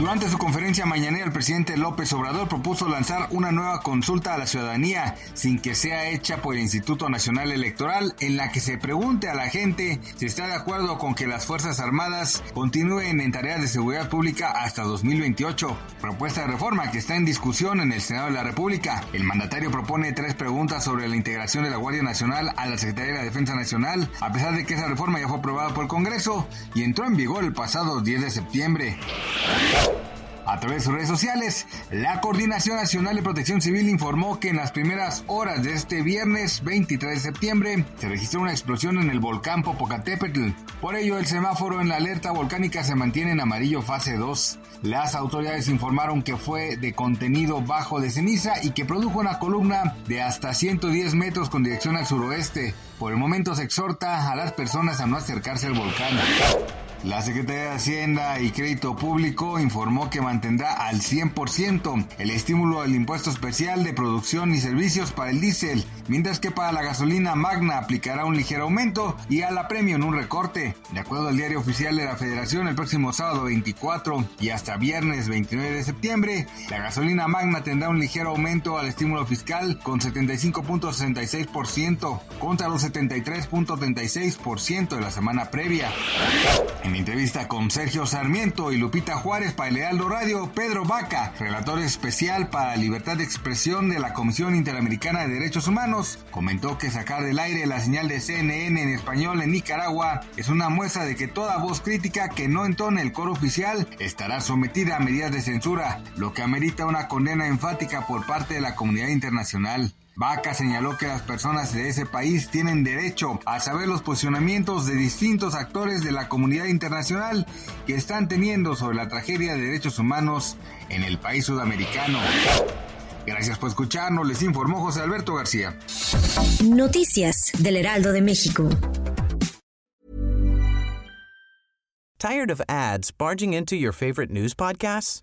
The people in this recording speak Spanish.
Durante su conferencia mañanera, el presidente López Obrador propuso lanzar una nueva consulta a la ciudadanía sin que sea hecha por el Instituto Nacional Electoral, en la que se pregunte a la gente si está de acuerdo con que las Fuerzas Armadas continúen en tareas de seguridad pública hasta 2028. Propuesta de reforma que está en discusión en el Senado de la República. El mandatario propone tres preguntas sobre la integración de la Guardia Nacional a la Secretaría de la Defensa Nacional, a pesar de que esa reforma ya fue aprobada por el Congreso y entró en vigor el pasado 10 de septiembre. A través de sus redes sociales, la Coordinación Nacional de Protección Civil informó que en las primeras horas de este viernes 23 de septiembre se registró una explosión en el volcán Popocatépetl. Por ello, el semáforo en la alerta volcánica se mantiene en amarillo fase 2. Las autoridades informaron que fue de contenido bajo de ceniza y que produjo una columna de hasta 110 metros con dirección al suroeste. Por el momento se exhorta a las personas a no acercarse al volcán. La Secretaría de Hacienda y Crédito Público informó que mantendrá al 100% el estímulo del impuesto especial de producción y servicios para el diésel, mientras que para la gasolina magna aplicará un ligero aumento y a la premium un recorte. De acuerdo al diario oficial de la Federación, el próximo sábado 24 y hasta viernes 29 de septiembre, la gasolina magna tendrá un ligero aumento al estímulo fiscal con 75.66% contra los 73.36% de la semana previa. En entrevista con Sergio Sarmiento y Lupita Juárez para el Heraldo Radio, Pedro Vaca, relator especial para libertad de expresión de la Comisión Interamericana de Derechos Humanos, comentó que sacar del aire la señal de CNN en español en Nicaragua es una muestra de que toda voz crítica que no entone el coro oficial estará sometida a medidas de censura, lo que amerita una condena enfática por parte de la comunidad internacional. Vaca señaló que las personas de ese país tienen derecho a saber los posicionamientos de distintos actores de la comunidad internacional que están teniendo sobre la tragedia de derechos humanos en el país sudamericano. Gracias por escucharnos, les informó José Alberto García. Noticias del Heraldo de México. Tired of ads barging into your favorite news podcasts?